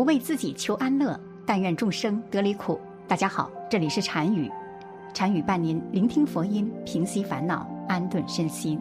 不为自己求安乐，但愿众生得离苦。大家好，这里是禅语，禅语伴您聆听佛音，平息烦恼，安顿身心。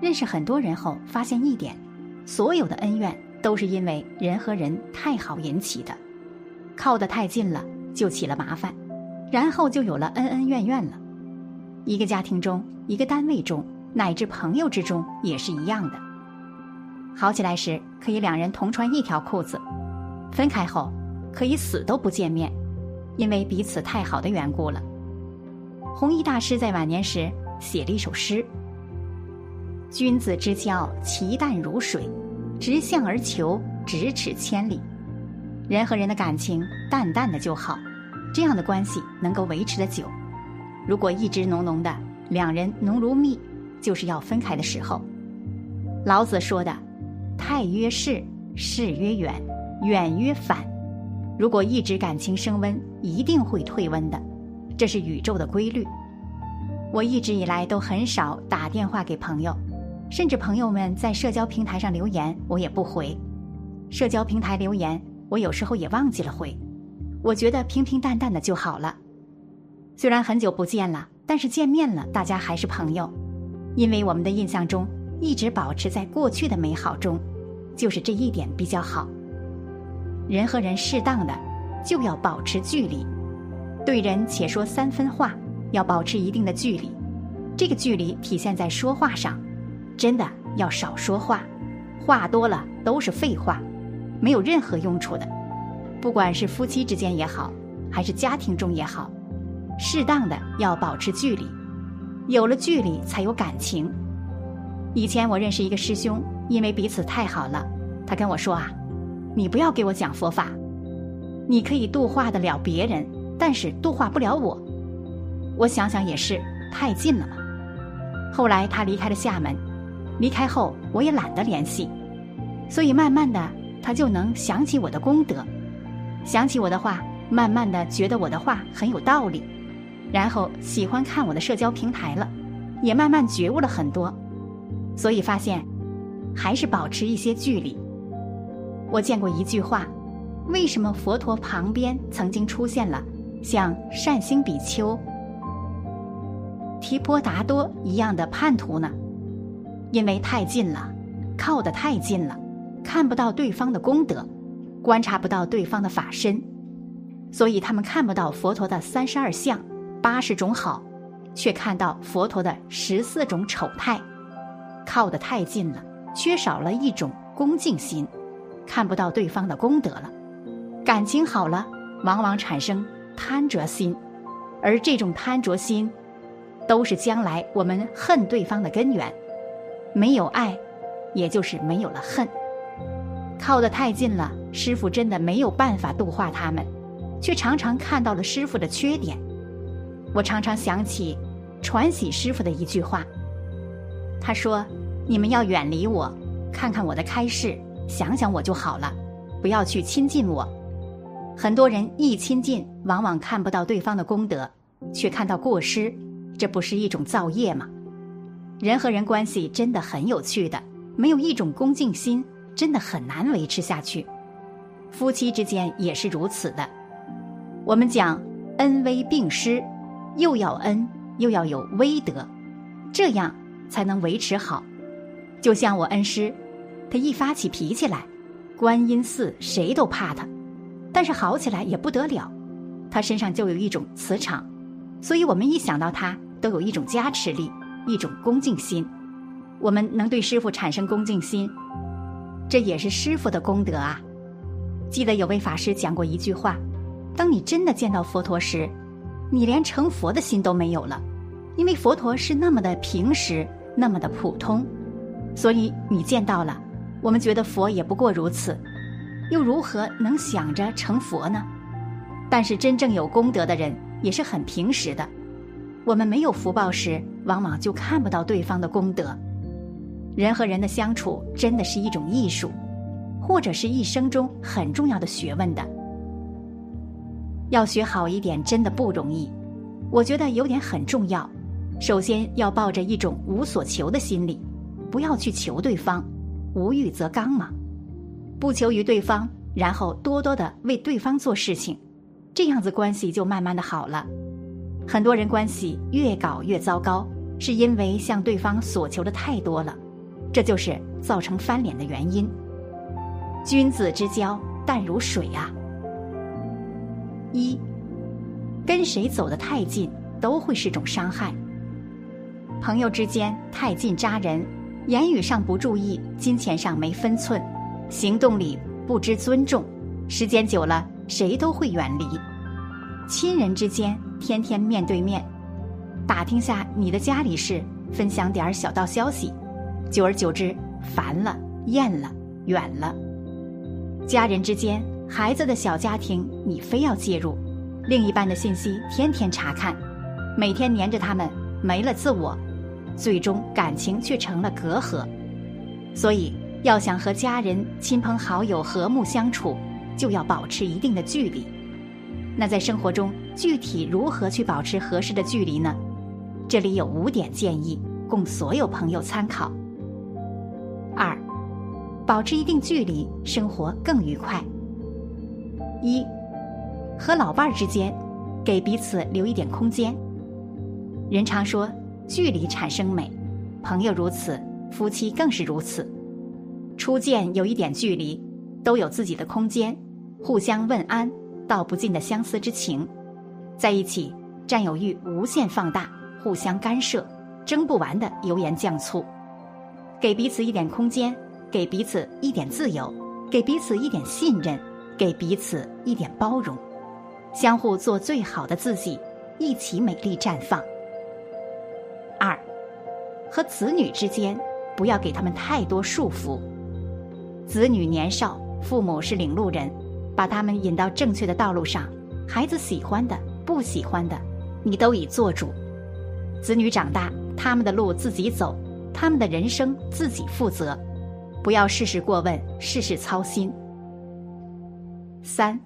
认识很多人后，发现一点：所有的恩怨都是因为人和人太好引起的，靠得太近了，就起了麻烦，然后就有了恩恩怨怨了。一个家庭中，一个单位中，乃至朋友之中，也是一样的。好起来时，可以两人同穿一条裤子；分开后，可以死都不见面，因为彼此太好的缘故了。弘一大师在晚年时写了一首诗：“君子之交，其淡如水；直向而求，咫尺千里。”人和人的感情淡淡的就好，这样的关系能够维持的久。如果一直浓浓的，两人浓如蜜，就是要分开的时候。老子说的。太曰逝，逝曰远，远曰反。如果一直感情升温，一定会退温的，这是宇宙的规律。我一直以来都很少打电话给朋友，甚至朋友们在社交平台上留言，我也不回。社交平台留言，我有时候也忘记了回。我觉得平平淡淡的就好了。虽然很久不见了，但是见面了，大家还是朋友，因为我们的印象中。一直保持在过去的美好中，就是这一点比较好。人和人适当的就要保持距离，对人且说三分话，要保持一定的距离。这个距离体现在说话上，真的要少说话，话多了都是废话，没有任何用处的。不管是夫妻之间也好，还是家庭中也好，适当的要保持距离，有了距离才有感情。以前我认识一个师兄，因为彼此太好了，他跟我说啊：“你不要给我讲佛法，你可以度化得了别人，但是度化不了我。”我想想也是，太近了嘛。后来他离开了厦门，离开后我也懒得联系，所以慢慢的他就能想起我的功德，想起我的话，慢慢的觉得我的话很有道理，然后喜欢看我的社交平台了，也慢慢觉悟了很多。所以发现，还是保持一些距离。我见过一句话：为什么佛陀旁边曾经出现了像善星比丘、提婆达多一样的叛徒呢？因为太近了，靠得太近了，看不到对方的功德，观察不到对方的法身，所以他们看不到佛陀的三十二相、八十种好，却看到佛陀的十四种丑态。靠得太近了，缺少了一种恭敬心，看不到对方的功德了。感情好了，往往产生贪着心，而这种贪着心，都是将来我们恨对方的根源。没有爱，也就是没有了恨。靠得太近了，师傅真的没有办法度化他们，却常常看到了师傅的缺点。我常常想起传喜师傅的一句话。他说：“你们要远离我，看看我的开示，想想我就好了，不要去亲近我。很多人一亲近，往往看不到对方的功德，却看到过失，这不是一种造业吗？人和人关系真的很有趣的，没有一种恭敬心，真的很难维持下去。夫妻之间也是如此的。我们讲恩威并施，又要恩，又要有威德，这样。”才能维持好，就像我恩师，他一发起脾气来，观音寺谁都怕他，但是好起来也不得了，他身上就有一种磁场，所以我们一想到他，都有一种加持力，一种恭敬心。我们能对师傅产生恭敬心，这也是师傅的功德啊。记得有位法师讲过一句话：当你真的见到佛陀时，你连成佛的心都没有了，因为佛陀是那么的平实。那么的普通，所以你见到了，我们觉得佛也不过如此，又如何能想着成佛呢？但是真正有功德的人也是很平实的。我们没有福报时，往往就看不到对方的功德。人和人的相处真的是一种艺术，或者是一生中很重要的学问的。要学好一点，真的不容易。我觉得有点很重要。首先要抱着一种无所求的心理，不要去求对方，无欲则刚嘛。不求于对方，然后多多的为对方做事情，这样子关系就慢慢的好了。很多人关系越搞越糟糕，是因为向对方索求的太多了，这就是造成翻脸的原因。君子之交淡如水啊！一，跟谁走得太近都会是种伤害。朋友之间太近扎人，言语上不注意，金钱上没分寸，行动里不知尊重，时间久了谁都会远离。亲人之间天天面对面，打听下你的家里事，分享点小道消息，久而久之烦了、厌了、远了。家人之间，孩子的小家庭你非要介入，另一半的信息天天查看，每天黏着他们，没了自我。最终感情却成了隔阂，所以要想和家人、亲朋好友和睦相处，就要保持一定的距离。那在生活中具体如何去保持合适的距离呢？这里有五点建议，供所有朋友参考。二，保持一定距离，生活更愉快。一，和老伴儿之间，给彼此留一点空间。人常说。距离产生美，朋友如此，夫妻更是如此。初见有一点距离，都有自己的空间，互相问安，道不尽的相思之情。在一起，占有欲无限放大，互相干涉，争不完的油盐酱醋。给彼此一点空间，给彼此一点自由，给彼此一点信任，给彼此一点包容，相互做最好的自己，一起美丽绽放。和子女之间不要给他们太多束缚。子女年少，父母是领路人，把他们引到正确的道路上。孩子喜欢的、不喜欢的，你都已做主。子女长大，他们的路自己走，他们的人生自己负责，不要事事过问，事事操心。三，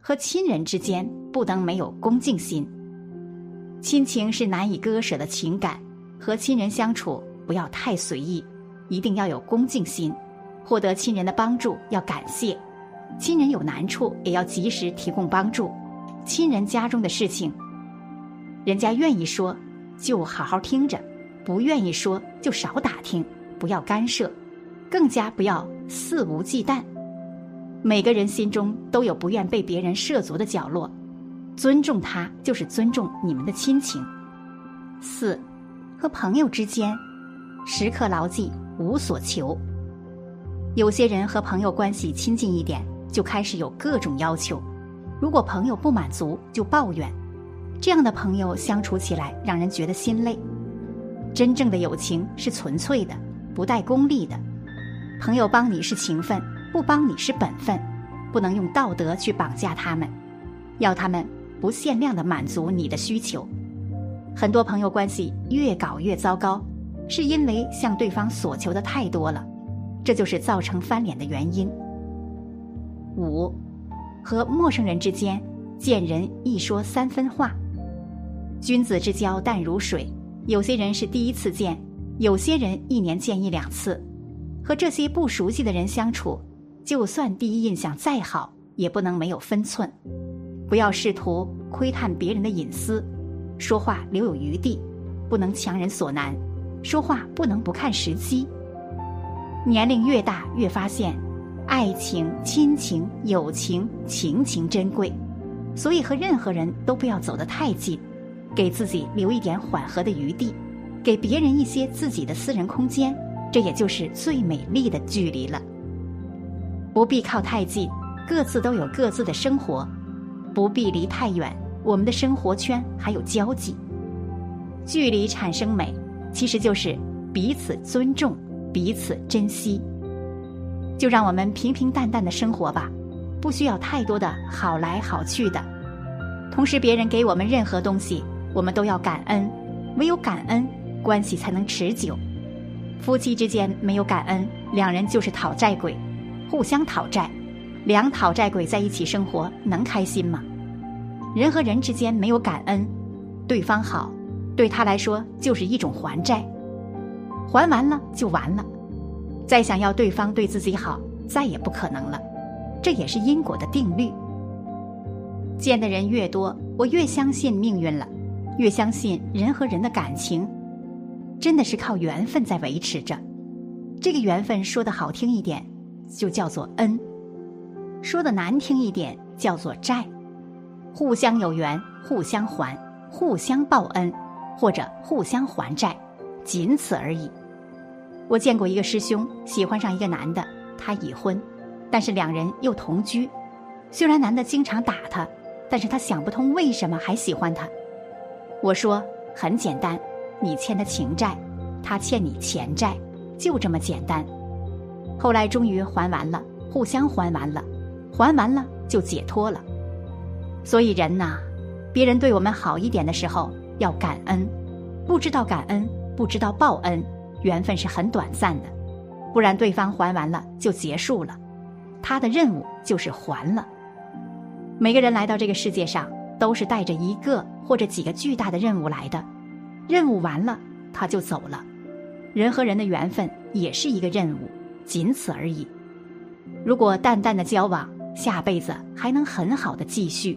和亲人之间不能没有恭敬心。亲情是难以割舍的情感。和亲人相处不要太随意，一定要有恭敬心。获得亲人的帮助要感谢，亲人有难处也要及时提供帮助。亲人家中的事情，人家愿意说就好好听着，不愿意说就少打听，不要干涉，更加不要肆无忌惮。每个人心中都有不愿被别人涉足的角落，尊重他就是尊重你们的亲情。四。和朋友之间，时刻牢记无所求。有些人和朋友关系亲近一点，就开始有各种要求。如果朋友不满足，就抱怨。这样的朋友相处起来让人觉得心累。真正的友情是纯粹的，不带功利的。朋友帮你是情分，不帮你是本分，不能用道德去绑架他们，要他们不限量的满足你的需求。很多朋友关系越搞越糟糕，是因为向对方索求的太多了，这就是造成翻脸的原因。五，和陌生人之间见人一说三分话。君子之交淡如水，有些人是第一次见，有些人一年见一两次。和这些不熟悉的人相处，就算第一印象再好，也不能没有分寸，不要试图窥探别人的隐私。说话留有余地，不能强人所难；说话不能不看时机。年龄越大，越发现，爱情、亲情、友情、情情珍贵，所以和任何人都不要走得太近，给自己留一点缓和的余地，给别人一些自己的私人空间，这也就是最美丽的距离了。不必靠太近，各自都有各自的生活；不必离太远。我们的生活圈还有交际，距离产生美，其实就是彼此尊重、彼此珍惜。就让我们平平淡淡的生活吧，不需要太多的好来好去的。同时，别人给我们任何东西，我们都要感恩，唯有感恩，关系才能持久。夫妻之间没有感恩，两人就是讨债鬼，互相讨债，两讨债鬼在一起生活，能开心吗？人和人之间没有感恩，对方好，对他来说就是一种还债，还完了就完了，再想要对方对自己好，再也不可能了。这也是因果的定律。见的人越多，我越相信命运了，越相信人和人的感情，真的是靠缘分在维持着。这个缘分说的好听一点，就叫做恩；说的难听一点，叫做债。互相有缘，互相还，互相报恩，或者互相还债，仅此而已。我见过一个师兄喜欢上一个男的，他已婚，但是两人又同居。虽然男的经常打他，但是他想不通为什么还喜欢他。我说很简单，你欠他情债，他欠你钱债，就这么简单。后来终于还完了，互相还完了，还完了就解脱了。所以人呐，别人对我们好一点的时候要感恩，不知道感恩，不知道报恩。缘分是很短暂的，不然对方还完了就结束了，他的任务就是还了。每个人来到这个世界上都是带着一个或者几个巨大的任务来的，任务完了他就走了。人和人的缘分也是一个任务，仅此而已。如果淡淡的交往，下辈子还能很好的继续。